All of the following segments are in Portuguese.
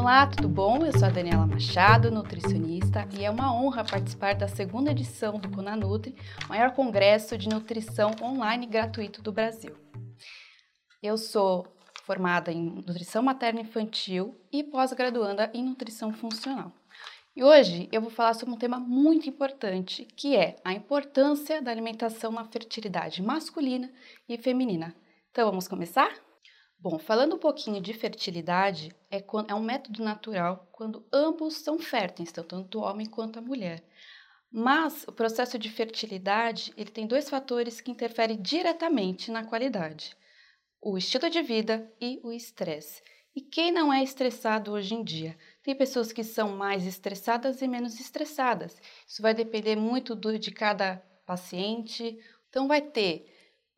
Olá, tudo bom? Eu sou a Daniela Machado, nutricionista, e é uma honra participar da segunda edição do Conanutri, maior congresso de nutrição online gratuito do Brasil. Eu sou formada em nutrição materna infantil e pós-graduanda em nutrição funcional. E hoje eu vou falar sobre um tema muito importante, que é a importância da alimentação na fertilidade masculina e feminina. Então vamos começar? Bom, falando um pouquinho de fertilidade, é, é um método natural quando ambos são férteis, tanto o homem quanto a mulher. Mas o processo de fertilidade ele tem dois fatores que interferem diretamente na qualidade: o estilo de vida e o estresse. E quem não é estressado hoje em dia? Tem pessoas que são mais estressadas e menos estressadas. Isso vai depender muito do, de cada paciente. Então, vai ter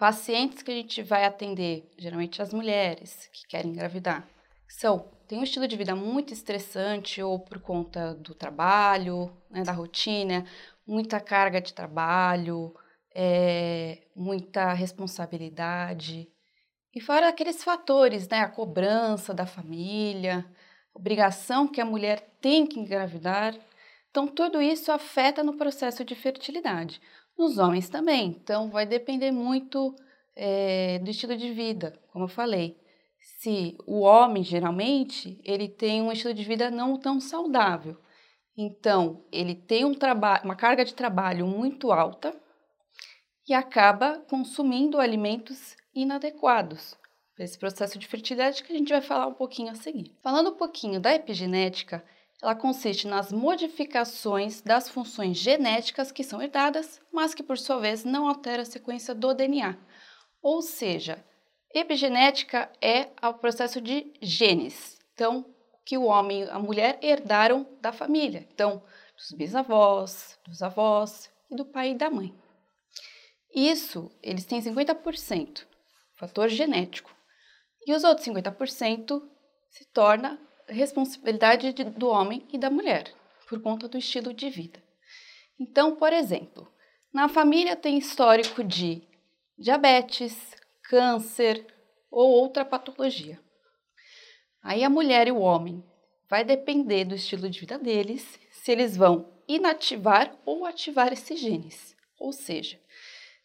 Pacientes que a gente vai atender, geralmente as mulheres que querem engravidar, são tem um estilo de vida muito estressante ou por conta do trabalho, né, da rotina, muita carga de trabalho, é, muita responsabilidade. E fora aqueles fatores, né, a cobrança da família, obrigação que a mulher tem que engravidar. Então, tudo isso afeta no processo de fertilidade. Nos homens também. Então, vai depender muito é, do estilo de vida, como eu falei. Se o homem, geralmente, ele tem um estilo de vida não tão saudável. Então, ele tem um uma carga de trabalho muito alta e acaba consumindo alimentos inadequados esse processo de fertilidade que a gente vai falar um pouquinho a seguir. Falando um pouquinho da epigenética, ela consiste nas modificações das funções genéticas que são herdadas, mas que por sua vez não altera a sequência do DNA. Ou seja, epigenética é o processo de genes. Então, que o homem e a mulher herdaram da família. Então, dos bisavós, dos avós e do pai e da mãe. Isso, eles têm 50%, fator genético. E os outros 50% se torna responsabilidade de, do homem e da mulher, por conta do estilo de vida. Então, por exemplo, na família tem histórico de diabetes, câncer ou outra patologia. Aí a mulher e o homem vai depender do estilo de vida deles, se eles vão inativar ou ativar esses genes. Ou seja,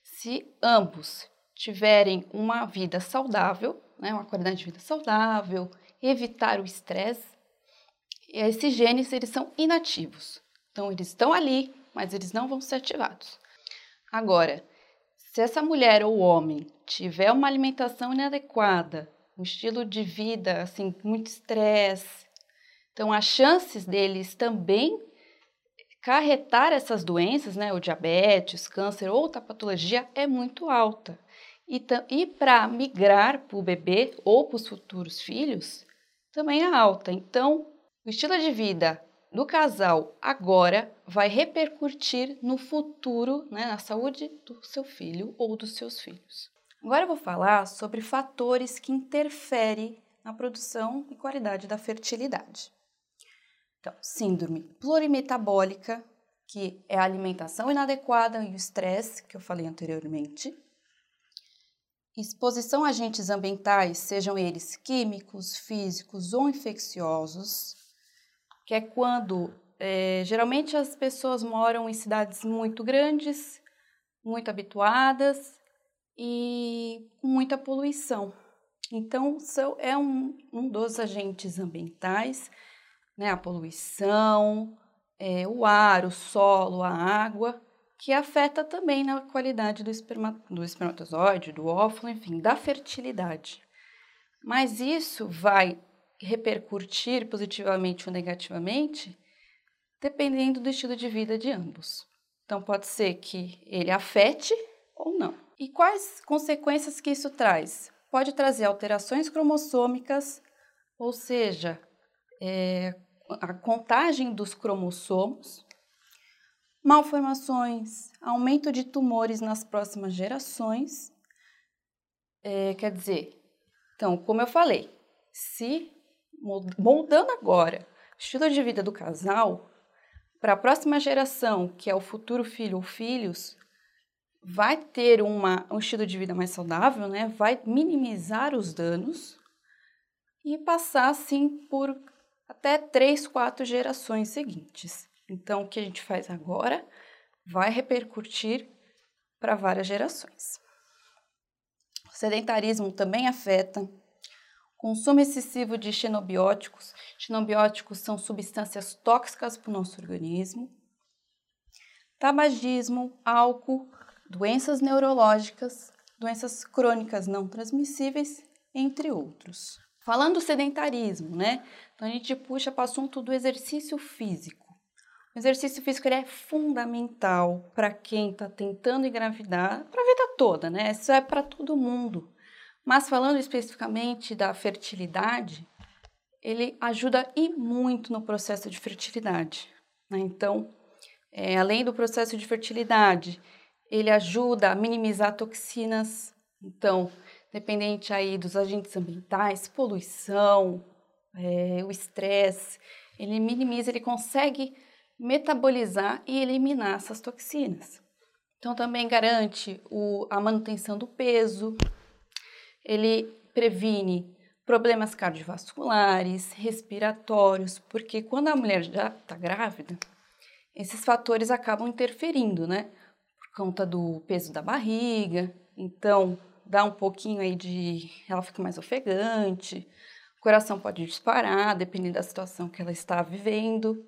se ambos tiverem uma vida saudável, né, uma qualidade de vida saudável, evitar o estresse, esses genes eles são inativos. Então eles estão ali, mas eles não vão ser ativados. Agora, se essa mulher ou homem tiver uma alimentação inadequada, um estilo de vida assim, muito estresse, então as chances deles também carretar essas doenças, né, o diabetes, câncer ou outra patologia é muito alta. E, e para migrar para o bebê ou para os futuros filhos, também é alta. Então, o estilo de vida do casal agora vai repercutir no futuro, né, na saúde do seu filho ou dos seus filhos. Agora eu vou falar sobre fatores que interferem na produção e qualidade da fertilidade. Então, síndrome plurimetabólica, que é a alimentação inadequada e o estresse, que eu falei anteriormente Exposição a agentes ambientais, sejam eles químicos, físicos ou infecciosos, que é quando é, geralmente as pessoas moram em cidades muito grandes, muito habituadas e com muita poluição. Então, é um, um dos agentes ambientais, né, a poluição, é, o ar, o solo, a água, que afeta também na qualidade do, esperma, do espermatozoide, do óvulo, enfim, da fertilidade. Mas isso vai repercutir positivamente ou negativamente dependendo do estilo de vida de ambos. Então, pode ser que ele afete ou não. E quais consequências que isso traz? Pode trazer alterações cromossômicas, ou seja, é, a contagem dos cromossomos, malformações, aumento de tumores nas próximas gerações. É, quer dizer, então, como eu falei, se moldando agora o estilo de vida do casal para a próxima geração, que é o futuro filho ou filhos, vai ter uma, um estilo de vida mais saudável, né? vai minimizar os danos e passar, assim, por até três, quatro gerações seguintes. Então, o que a gente faz agora vai repercutir para várias gerações. O sedentarismo também afeta consumo excessivo de xenobióticos. Xenobióticos são substâncias tóxicas para o nosso organismo. Tabagismo, álcool, doenças neurológicas, doenças crônicas não transmissíveis, entre outros. Falando do sedentarismo, né? Então a gente puxa para o assunto do exercício físico. O exercício físico é fundamental para quem está tentando engravidar, para a vida toda, né? Isso é para todo mundo. Mas falando especificamente da fertilidade, ele ajuda e muito no processo de fertilidade. Né? Então, é, além do processo de fertilidade, ele ajuda a minimizar toxinas. Então, dependente aí dos agentes ambientais, poluição, é, o estresse, ele minimiza, ele consegue metabolizar e eliminar essas toxinas. Então, também garante o, a manutenção do peso, ele previne problemas cardiovasculares, respiratórios, porque quando a mulher já está grávida, esses fatores acabam interferindo, né? Por conta do peso da barriga, então dá um pouquinho aí de. Ela fica mais ofegante, o coração pode disparar, dependendo da situação que ela está vivendo.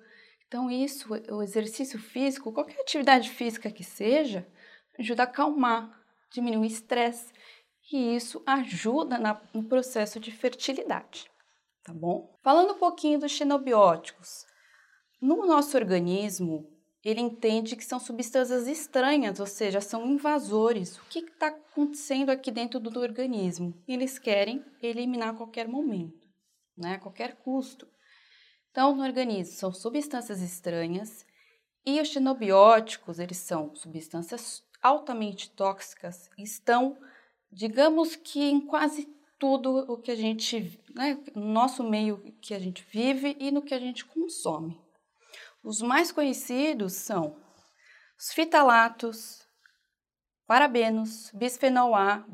Então, isso, o exercício físico, qualquer atividade física que seja, ajuda a acalmar, diminuir o estresse e isso ajuda na, no processo de fertilidade, tá bom? Falando um pouquinho dos xenobióticos, no nosso organismo, ele entende que são substâncias estranhas, ou seja, são invasores. O que está acontecendo aqui dentro do organismo? Eles querem eliminar a qualquer momento, né? a qualquer custo. Então, no organismo são substâncias estranhas e os xenobióticos, eles são substâncias altamente tóxicas, estão digamos que em quase tudo o que a gente, né, no nosso meio que a gente vive e no que a gente consome. Os mais conhecidos são os fitalatos, parabenos, bisfenol A,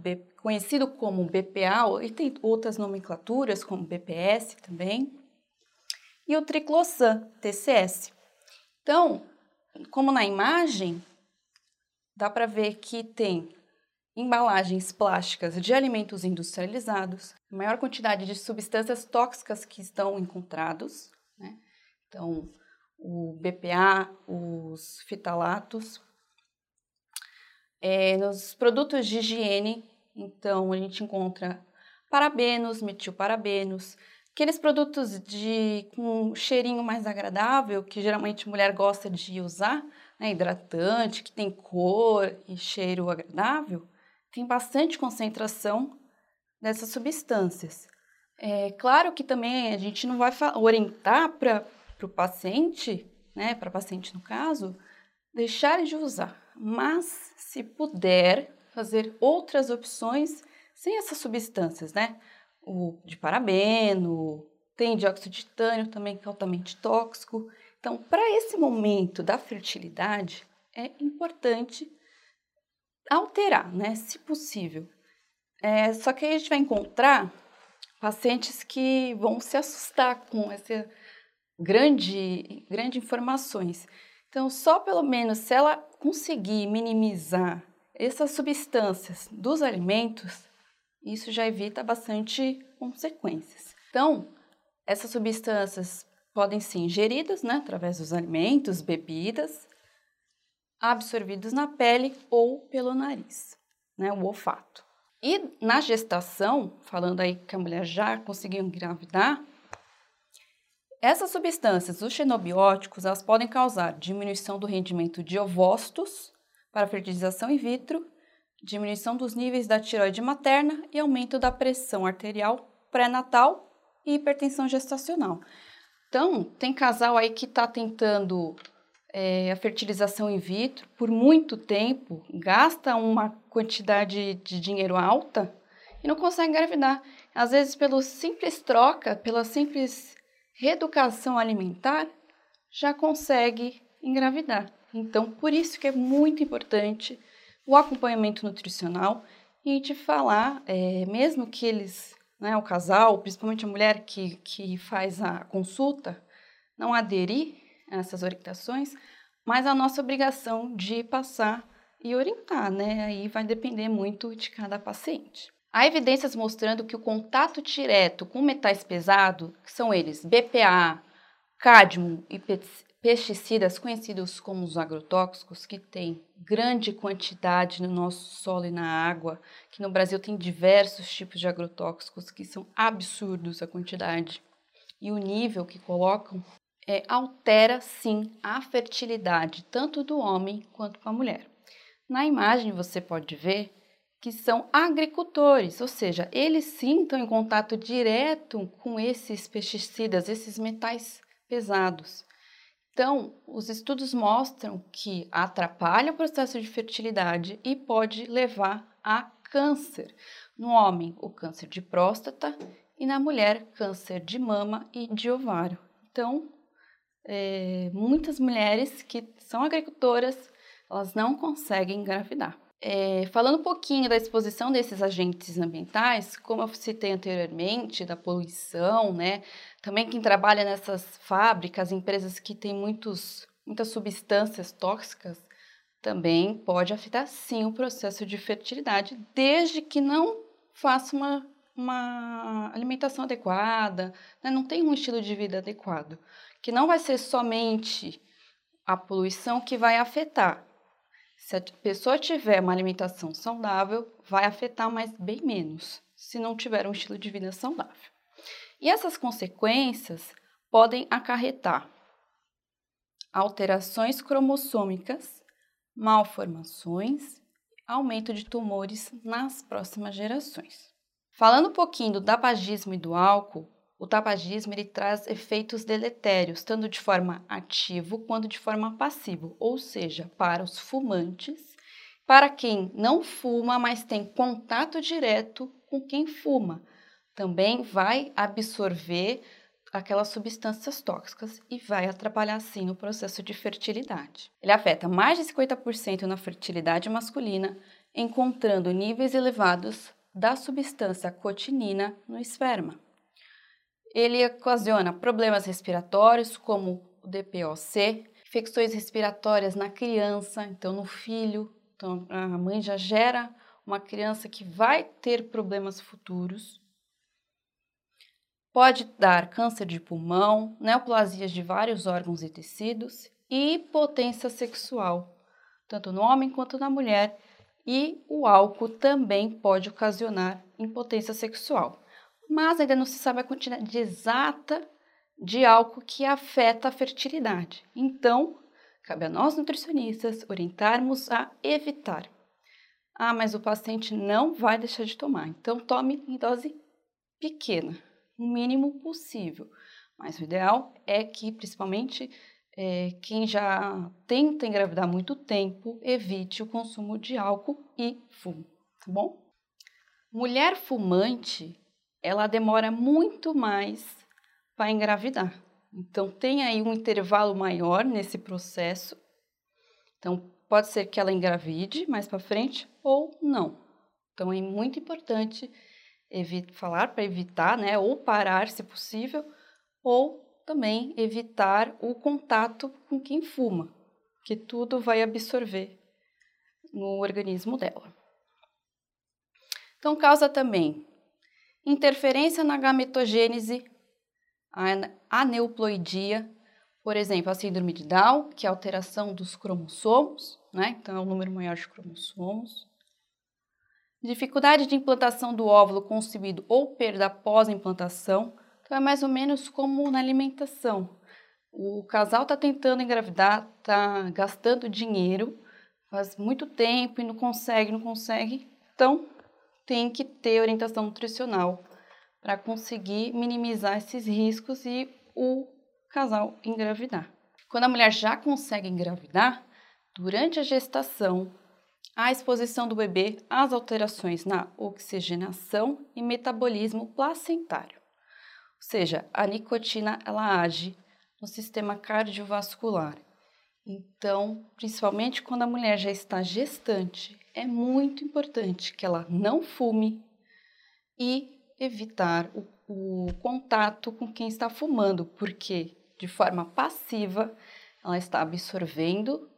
conhecido como BPA, e tem outras nomenclaturas como BPS também, e o triclosan, TCS. Então, como na imagem, dá para ver que tem embalagens plásticas de alimentos industrializados, maior quantidade de substâncias tóxicas que estão encontrados, né? então o BPA, os fitalatos, é, nos produtos de higiene, então a gente encontra parabenos, metilparabenos, aqueles produtos de com cheirinho mais agradável que geralmente mulher gosta de usar, né, hidratante, que tem cor e cheiro agradável, tem bastante concentração dessas substâncias. É claro que também a gente não vai orientar para o paciente, né, para paciente no caso, deixar de usar, mas se puder fazer outras opções sem essas substâncias, né? O de parabeno, tem dióxido de titânio também que é altamente tóxico. Então, para esse momento da fertilidade, é importante alterar, né, se possível. É, só que aí a gente vai encontrar pacientes que vão se assustar com essa grande, grande informações. Então, só pelo menos se ela conseguir minimizar essas substâncias dos alimentos, isso já evita bastante consequências. Então, essas substâncias podem ser ingeridas, né, através dos alimentos, bebidas, absorvidos na pele ou pelo nariz, né, o olfato. E na gestação, falando aí que a mulher já conseguiu engravidar, essas substâncias, os xenobióticos, elas podem causar diminuição do rendimento de ovócitos para fertilização in vitro, diminuição dos níveis da tiroide materna e aumento da pressão arterial pré-natal e hipertensão gestacional. Então, tem casal aí que está tentando é, a fertilização in vitro por muito tempo, gasta uma quantidade de dinheiro alta e não consegue engravidar. Às vezes, pelo simples troca, pela simples reeducação alimentar, já consegue engravidar. Então, por isso que é muito importante o acompanhamento nutricional e gente falar, é, mesmo que eles né, o casal, principalmente a mulher que, que faz a consulta, não aderir a essas orientações, mas a nossa obrigação de passar e orientar, né? Aí vai depender muito de cada paciente. Há evidências mostrando que o contato direto com metais pesados, que são eles BPA, cádmio e pesticidas conhecidos como os agrotóxicos, que têm grande quantidade no nosso solo e na água, que no Brasil tem diversos tipos de agrotóxicos que são absurdos a quantidade e o nível que colocam, é, altera sim a fertilidade tanto do homem quanto da mulher. Na imagem você pode ver que são agricultores, ou seja, eles sim estão em contato direto com esses pesticidas, esses metais pesados. Então, os estudos mostram que atrapalha o processo de fertilidade e pode levar a câncer. No homem, o câncer de próstata e na mulher, câncer de mama e de ovário. Então, é, muitas mulheres que são agricultoras, elas não conseguem engravidar. É, falando um pouquinho da exposição desses agentes ambientais, como eu citei anteriormente, da poluição, né? Também quem trabalha nessas fábricas, empresas que têm muitos, muitas substâncias tóxicas, também pode afetar sim o processo de fertilidade, desde que não faça uma, uma alimentação adequada, né? não tenha um estilo de vida adequado, que não vai ser somente a poluição que vai afetar, se a pessoa tiver uma alimentação saudável, vai afetar, mas bem menos, se não tiver um estilo de vida saudável. E essas consequências podem acarretar alterações cromossômicas, malformações, aumento de tumores nas próximas gerações. Falando um pouquinho do tabagismo e do álcool, o tabagismo ele traz efeitos deletérios, tanto de forma ativa quanto de forma passiva, ou seja, para os fumantes, para quem não fuma, mas tem contato direto com quem fuma. Também vai absorver aquelas substâncias tóxicas e vai atrapalhar sim no processo de fertilidade. Ele afeta mais de 50% na fertilidade masculina, encontrando níveis elevados da substância cotinina no esperma. Ele ocasiona problemas respiratórios, como o DPOC, infecções respiratórias na criança, então no filho. Então, a mãe já gera uma criança que vai ter problemas futuros. Pode dar câncer de pulmão, neoplasias de vários órgãos e tecidos e potência sexual, tanto no homem quanto na mulher. E o álcool também pode ocasionar impotência sexual mas ainda não se sabe a quantidade exata de álcool que afeta a fertilidade. Então, cabe a nós nutricionistas orientarmos a evitar. Ah, mas o paciente não vai deixar de tomar, então tome em dose pequena, o mínimo possível. Mas o ideal é que, principalmente, é, quem já tenta engravidar muito tempo, evite o consumo de álcool e fumo, tá bom? Mulher fumante ela demora muito mais para engravidar. Então, tem aí um intervalo maior nesse processo. Então, pode ser que ela engravide mais para frente ou não. Então, é muito importante falar para evitar, né, ou parar se possível, ou também evitar o contato com quem fuma, que tudo vai absorver no organismo dela. Então, causa também interferência na gametogênese, aneuploidia, por exemplo, a síndrome de Down, que é a alteração dos cromossomos, né? Então, é um número maior de cromossomos. Dificuldade de implantação do óvulo concebido ou perda pós-implantação. Então, é mais ou menos como na alimentação. O casal está tentando engravidar, está gastando dinheiro, faz muito tempo e não consegue, não consegue. Então, tem que ter orientação nutricional para conseguir minimizar esses riscos e o casal engravidar. Quando a mulher já consegue engravidar, durante a gestação, a exposição do bebê às alterações na oxigenação e metabolismo placentário. Ou seja, a nicotina ela age no sistema cardiovascular. Então, principalmente quando a mulher já está gestante, é muito importante que ela não fume e evitar o, o contato com quem está fumando, porque de forma passiva ela está absorvendo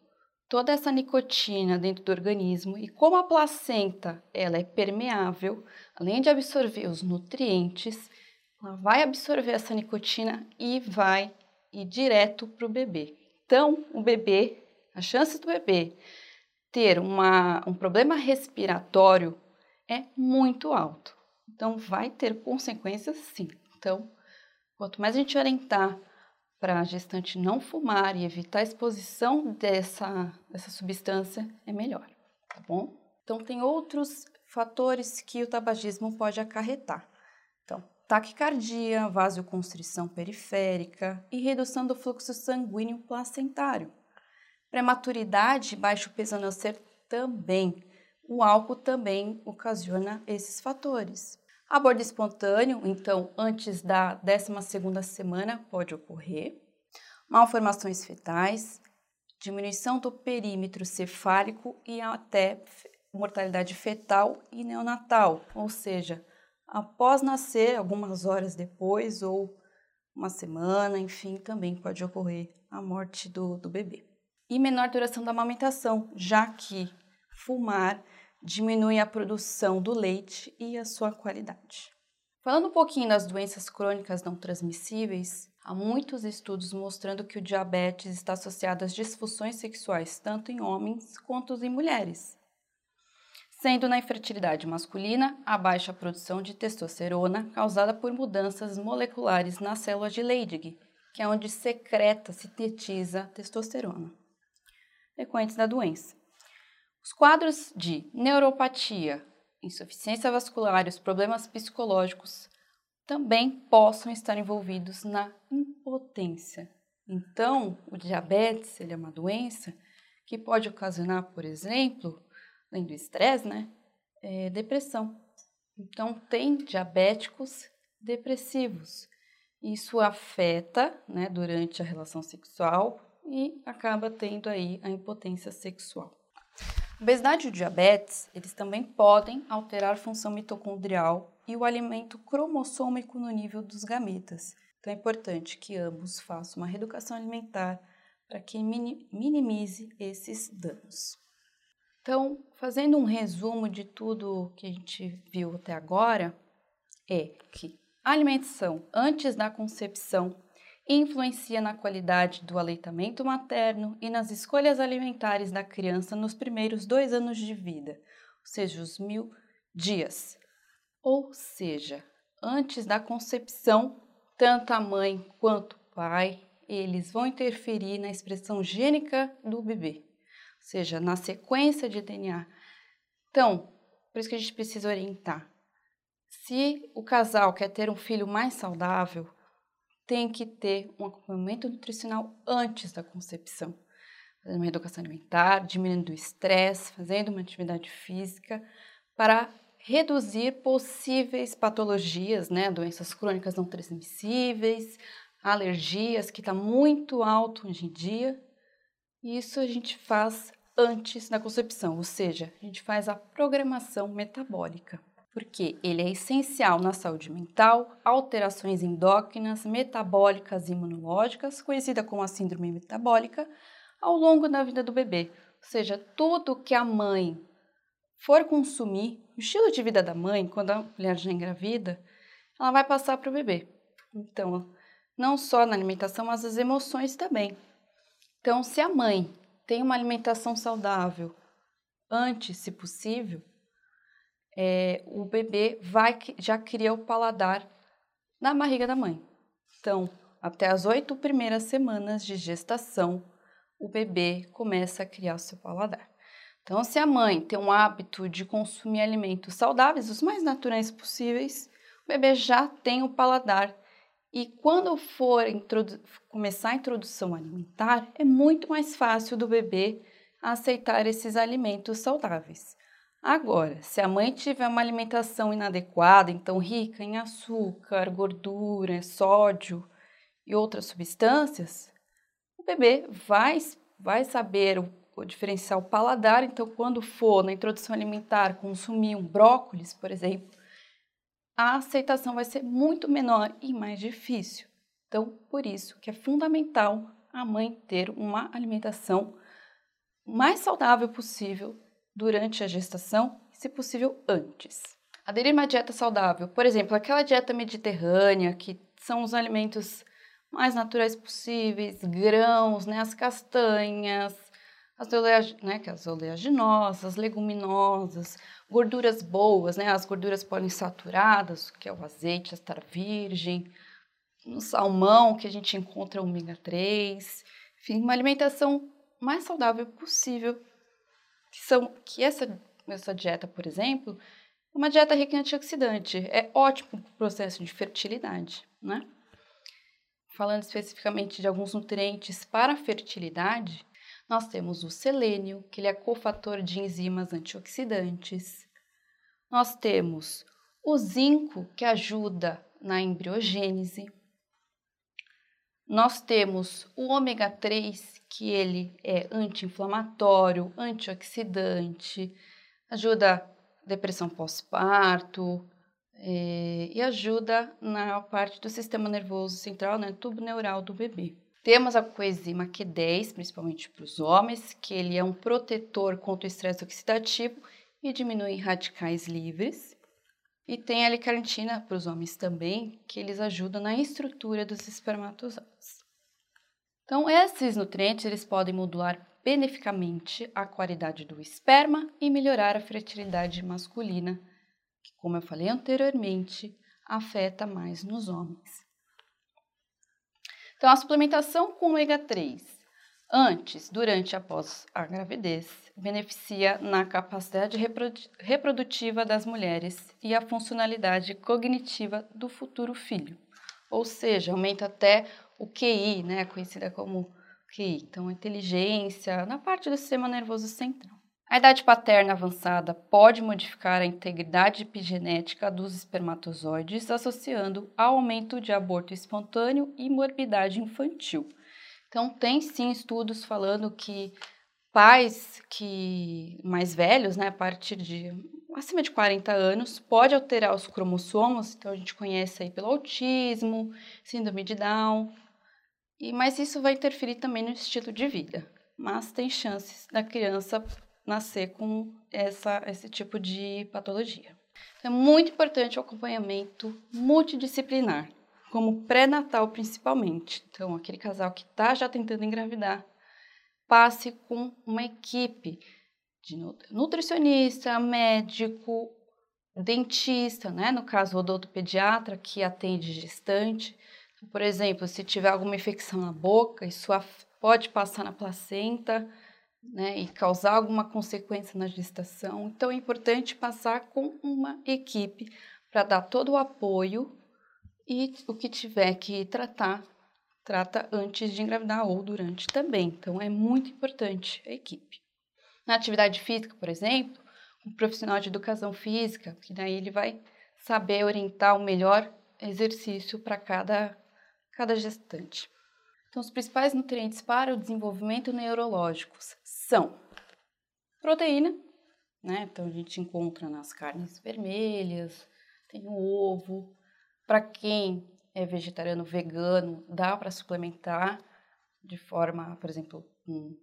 toda essa nicotina dentro do organismo e como a placenta ela é permeável, além de absorver os nutrientes, ela vai absorver essa nicotina e vai ir direto para o bebê. Então, o bebê, a chance do bebê ter uma, um problema respiratório é muito alto. Então, vai ter consequências sim. Então, quanto mais a gente orientar para a gestante não fumar e evitar a exposição dessa, dessa substância, é melhor, tá bom? Então, tem outros fatores que o tabagismo pode acarretar. Então, taquicardia, vasoconstrição periférica e redução do fluxo sanguíneo placentário. Prematuridade baixo peso no ser também. O álcool também ocasiona esses fatores. Aborto espontâneo, então, antes da 12ª semana pode ocorrer. Malformações fetais, diminuição do perímetro cefálico e até mortalidade fetal e neonatal, ou seja, após nascer, algumas horas depois ou uma semana, enfim, também pode ocorrer a morte do, do bebê. E menor duração da amamentação, já que fumar diminui a produção do leite e a sua qualidade. Falando um pouquinho das doenças crônicas não transmissíveis, há muitos estudos mostrando que o diabetes está associado às disfunções sexuais tanto em homens quanto em mulheres. Sendo na infertilidade masculina a baixa produção de testosterona causada por mudanças moleculares nas células de Leydig, que é onde secreta, sintetiza testosterona, decorrentes da doença. Os quadros de neuropatia, insuficiência vascular e os problemas psicológicos também possam estar envolvidos na impotência. Então, o diabetes ele é uma doença que pode ocasionar, por exemplo, além do estresse, né, é depressão. Então, tem diabéticos depressivos. Isso afeta, né, durante a relação sexual e acaba tendo aí a impotência sexual. Obesidade e diabetes, eles também podem alterar a função mitocondrial e o alimento cromossômico no nível dos gametas. Então é importante que ambos façam uma reeducação alimentar para que minimize esses danos. Então, fazendo um resumo de tudo que a gente viu até agora, é que a alimentação antes da concepção influencia na qualidade do aleitamento materno e nas escolhas alimentares da criança nos primeiros dois anos de vida, ou seja, os mil dias. Ou seja, antes da concepção, tanto a mãe quanto o pai, eles vão interferir na expressão gênica do bebê, ou seja, na sequência de DNA. Então, por isso que a gente precisa orientar. Se o casal quer ter um filho mais saudável, tem que ter um acompanhamento nutricional antes da concepção. Fazendo uma educação alimentar, diminuindo o estresse, fazendo uma atividade física para reduzir possíveis patologias, né, doenças crônicas não transmissíveis, alergias, que está muito alto hoje em dia. Isso a gente faz antes da concepção, ou seja, a gente faz a programação metabólica porque ele é essencial na saúde mental, alterações endócrinas, metabólicas e imunológicas, conhecida como a síndrome metabólica, ao longo da vida do bebê. Ou seja, tudo que a mãe for consumir, o estilo de vida da mãe, quando a mulher já engravida, ela vai passar para o bebê. Então, não só na alimentação, mas as emoções também. Então, se a mãe tem uma alimentação saudável antes, se possível, é, o bebê vai já cria o paladar na barriga da mãe. Então, até as oito primeiras semanas de gestação, o bebê começa a criar o seu paladar. Então, se a mãe tem um hábito de consumir alimentos saudáveis, os mais naturais possíveis, o bebê já tem o paladar. E quando for começar a introdução alimentar, é muito mais fácil do bebê aceitar esses alimentos saudáveis. Agora, se a mãe tiver uma alimentação inadequada, então rica em açúcar, gordura, sódio e outras substâncias, o bebê vai, vai saber o, o paladar. Então, quando for na introdução alimentar consumir um brócolis, por exemplo, a aceitação vai ser muito menor e mais difícil. Então, por isso que é fundamental a mãe ter uma alimentação mais saudável possível durante a gestação e, se possível, antes. Aderir uma dieta saudável, por exemplo, aquela dieta mediterrânea, que são os alimentos mais naturais possíveis, grãos, né, as castanhas, as, oleag né, as oleaginosas, leguminosas, gorduras boas, né, as gorduras poliinsaturadas, que é o azeite, a virgem, no salmão, que a gente encontra ômega 3, enfim, uma alimentação mais saudável possível. Que, são, que essa, essa dieta, por exemplo, é uma dieta rica em antioxidante, é ótimo para o processo de fertilidade, né? Falando especificamente de alguns nutrientes para a fertilidade, nós temos o selênio, que ele é cofator de enzimas antioxidantes. Nós temos o zinco, que ajuda na embriogênese. Nós temos o ômega 3, que ele é anti-inflamatório, antioxidante, ajuda depressão pós-parto é, e ajuda na parte do sistema nervoso central, né, tubo neural do bebê. Temos a coenzima Q10, principalmente para os homens, que ele é um protetor contra o estresse oxidativo e diminui radicais livres. E tem a L-carnitina para os homens também, que eles ajudam na estrutura dos espermatozoides. Então, esses nutrientes eles podem modular beneficamente a qualidade do esperma e melhorar a fertilidade masculina, que, como eu falei anteriormente, afeta mais nos homens. Então, a suplementação com ômega 3 antes, durante e após a gravidez, beneficia na capacidade reprodutiva das mulheres e a funcionalidade cognitiva do futuro filho. Ou seja, aumenta até o QI, né, conhecida como QI, então inteligência na parte do sistema nervoso central. A idade paterna avançada pode modificar a integridade epigenética dos espermatozoides, associando ao aumento de aborto espontâneo e morbidade infantil. Então, tem sim estudos falando que pais que mais velhos, né, a partir de acima de 40 anos, pode alterar os cromossomos, então a gente conhece aí pelo autismo, síndrome de Down, e mas isso vai interferir também no estilo de vida. Mas tem chances da criança nascer com essa, esse tipo de patologia. Então, é muito importante o acompanhamento multidisciplinar como pré-natal principalmente. Então, aquele casal que está já tentando engravidar, passe com uma equipe de nutricionista, médico, dentista, né? No caso, o odontopediatra que atende gestante. Por exemplo, se tiver alguma infecção na boca, isso pode passar na placenta, né? E causar alguma consequência na gestação. Então, é importante passar com uma equipe para dar todo o apoio e o que tiver que tratar, trata antes de engravidar ou durante também. Então, é muito importante a equipe. Na atividade física, por exemplo, um profissional de educação física, que daí ele vai saber orientar o melhor exercício para cada, cada gestante. Então, os principais nutrientes para o desenvolvimento neurológico são proteína, né? Então, a gente encontra nas carnes vermelhas, tem o ovo, para quem é vegetariano, vegano, dá para suplementar de forma, por exemplo, um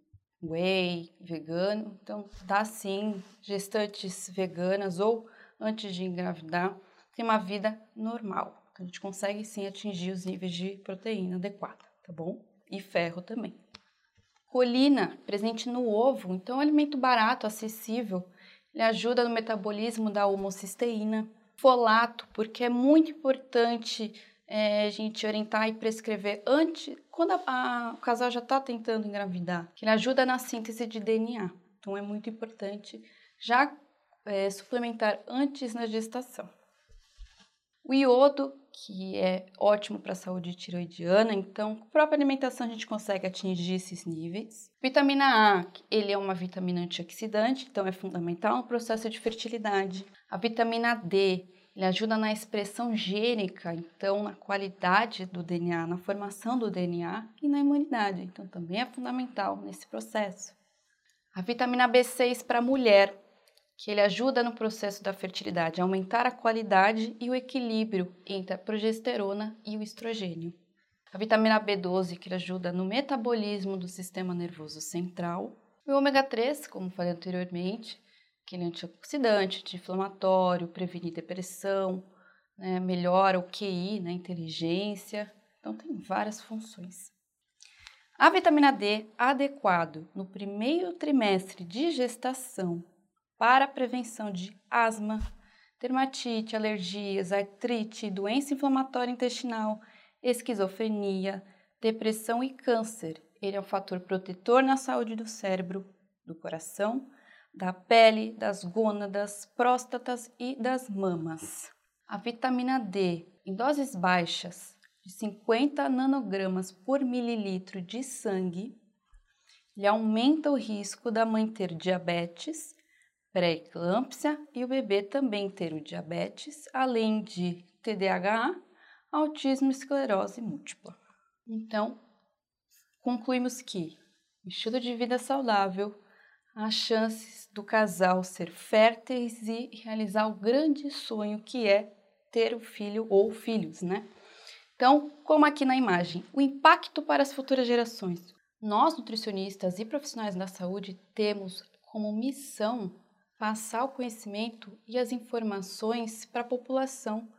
whey vegano. Então, dá sim, gestantes veganas ou antes de engravidar, tem uma vida normal. A gente consegue sim atingir os níveis de proteína adequada, tá bom? E ferro também. Colina, presente no ovo, então é um alimento barato, acessível. Ele ajuda no metabolismo da homocisteína, folato, porque é muito importante é, a gente orientar e prescrever antes, quando a, a, o casal já está tentando engravidar, que ele ajuda na síntese de DNA. Então é muito importante já é, suplementar antes na gestação. O iodo, que é ótimo para a saúde tiroidiana, então, com a própria alimentação a gente consegue atingir esses níveis. Vitamina A, ele é uma vitamina antioxidante, então é fundamental no processo de fertilidade. A vitamina D, ele ajuda na expressão gênica, então na qualidade do DNA, na formação do DNA e na imunidade, então também é fundamental nesse processo. A vitamina B6 para a mulher, que ele ajuda no processo da fertilidade, a aumentar a qualidade e o equilíbrio entre a progesterona e o estrogênio. A vitamina B12, que ajuda no metabolismo do sistema nervoso central. E o ômega 3, como falei anteriormente, que ele é antioxidante, anti-inflamatório, previne depressão, né, melhora o QI, né, inteligência. Então, tem várias funções. A vitamina D adequado no primeiro trimestre de gestação para a prevenção de asma, dermatite, alergias, artrite, doença inflamatória intestinal, esquizofrenia, depressão e câncer. Ele é um fator protetor na saúde do cérebro, do coração, da pele, das gônadas, próstatas e das mamas. A vitamina D em doses baixas de 50 nanogramas por mililitro de sangue, ele aumenta o risco da mãe ter diabetes, pré-eclâmpsia e o bebê também ter o diabetes, além de TDAH, autismo e esclerose múltipla. Então, concluímos que estilo de vida saudável, as chances do casal ser férteis e realizar o grande sonho que é ter o filho ou filhos, né? Então, como aqui na imagem, o impacto para as futuras gerações. Nós, nutricionistas e profissionais da saúde, temos como missão passar o conhecimento e as informações para a população.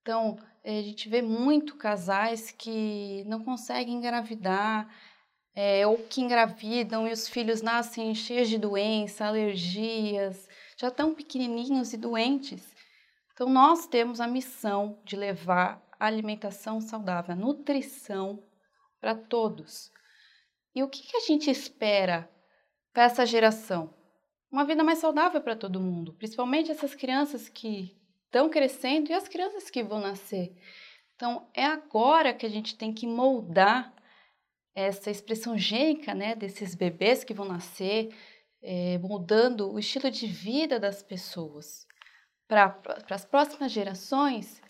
Então, a gente vê muito casais que não conseguem engravidar, é, ou que engravidam e os filhos nascem cheios de doença, alergias, já tão pequenininhos e doentes. Então, nós temos a missão de levar alimentação saudável, nutrição para todos. E o que, que a gente espera para essa geração? Uma vida mais saudável para todo mundo, principalmente essas crianças que estão crescendo e as crianças que vão nascer. Então, é agora que a gente tem que moldar essa expressão gênica né, desses bebês que vão nascer, é, moldando o estilo de vida das pessoas. Para as próximas gerações,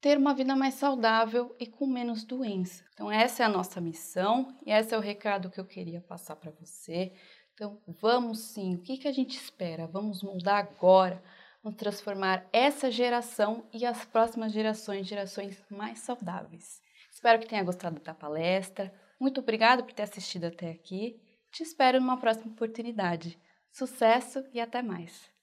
ter uma vida mais saudável e com menos doença. Então, essa é a nossa missão e esse é o recado que eu queria passar para você. Então, vamos sim, o que, que a gente espera? Vamos mudar agora, vamos transformar essa geração e as próximas gerações, gerações mais saudáveis. Espero que tenha gostado da palestra. Muito obrigado por ter assistido até aqui. Te espero numa próxima oportunidade. Sucesso e até mais!